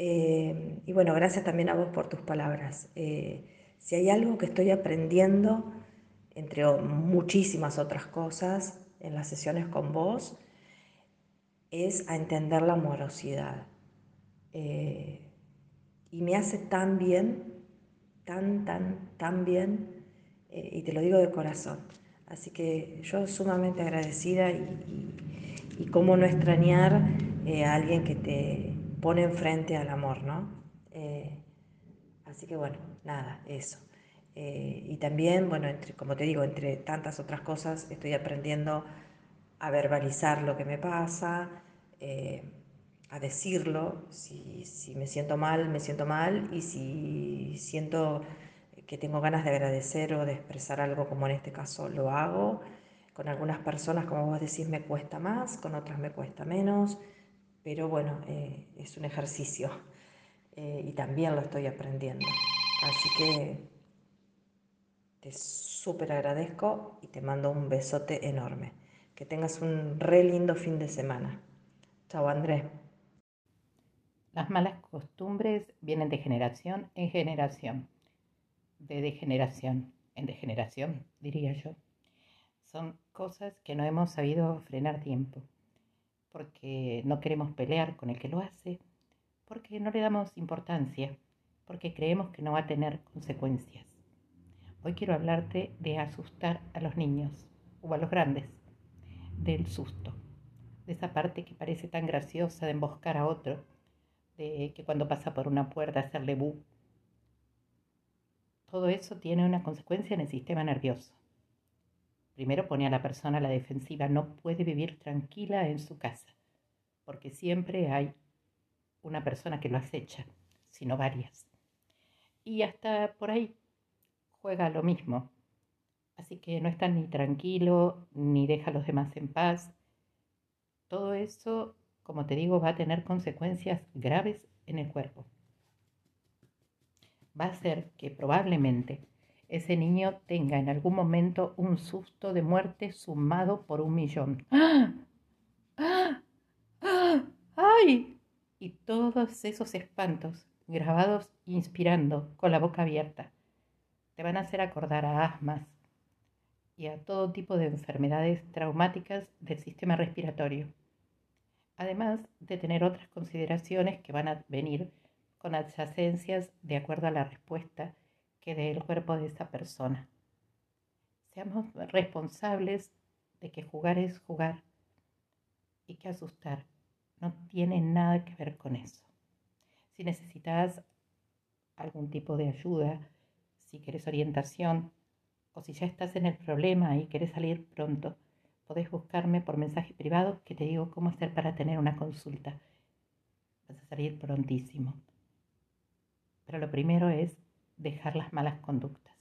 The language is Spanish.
Eh, y bueno, gracias también a vos por tus palabras. Eh, si hay algo que estoy aprendiendo, entre muchísimas otras cosas, en las sesiones con vos, es a entender la amorosidad. Eh, y me hace tan bien, tan, tan, tan bien, y te lo digo de corazón. Así que yo sumamente agradecida y, y, cómo no extrañar a alguien que te pone enfrente al amor, ¿no? Eh, así que bueno, nada, eso. Eh, y también, bueno, entre, como te digo, entre tantas otras cosas, estoy aprendiendo a verbalizar lo que me pasa, eh, a decirlo, si, si, me siento mal, me siento mal, y si siento que tengo ganas de agradecer o de expresar algo, como en este caso lo hago, con algunas personas, como vos decís, me cuesta más, con otras me cuesta menos pero bueno, eh, es un ejercicio eh, y también lo estoy aprendiendo. Así que te súper agradezco y te mando un besote enorme. Que tengas un re lindo fin de semana. Chao Andrés. Las malas costumbres vienen de generación en generación, de degeneración en degeneración, diría yo. Son cosas que no hemos sabido frenar tiempo porque no queremos pelear con el que lo hace, porque no le damos importancia, porque creemos que no va a tener consecuencias. Hoy quiero hablarte de asustar a los niños o a los grandes, del susto, de esa parte que parece tan graciosa de emboscar a otro, de que cuando pasa por una puerta hacerle bu. Todo eso tiene una consecuencia en el sistema nervioso. Primero pone a la persona a la defensiva, no puede vivir tranquila en su casa, porque siempre hay una persona que lo acecha, sino varias. Y hasta por ahí juega lo mismo. Así que no está ni tranquilo, ni deja a los demás en paz. Todo eso, como te digo, va a tener consecuencias graves en el cuerpo. Va a ser que probablemente ese niño tenga en algún momento un susto de muerte sumado por un millón. ¡Ah! ¡Ay! Y todos esos espantos grabados inspirando con la boca abierta te van a hacer acordar a asmas y a todo tipo de enfermedades traumáticas del sistema respiratorio, además de tener otras consideraciones que van a venir con adyacencias de acuerdo a la respuesta del cuerpo de esa persona. Seamos responsables de que jugar es jugar y que asustar no tiene nada que ver con eso. Si necesitas algún tipo de ayuda, si quieres orientación o si ya estás en el problema y quieres salir pronto, podés buscarme por mensaje privado que te digo cómo hacer para tener una consulta. Vas a salir prontísimo. Pero lo primero es dejar las malas conductas.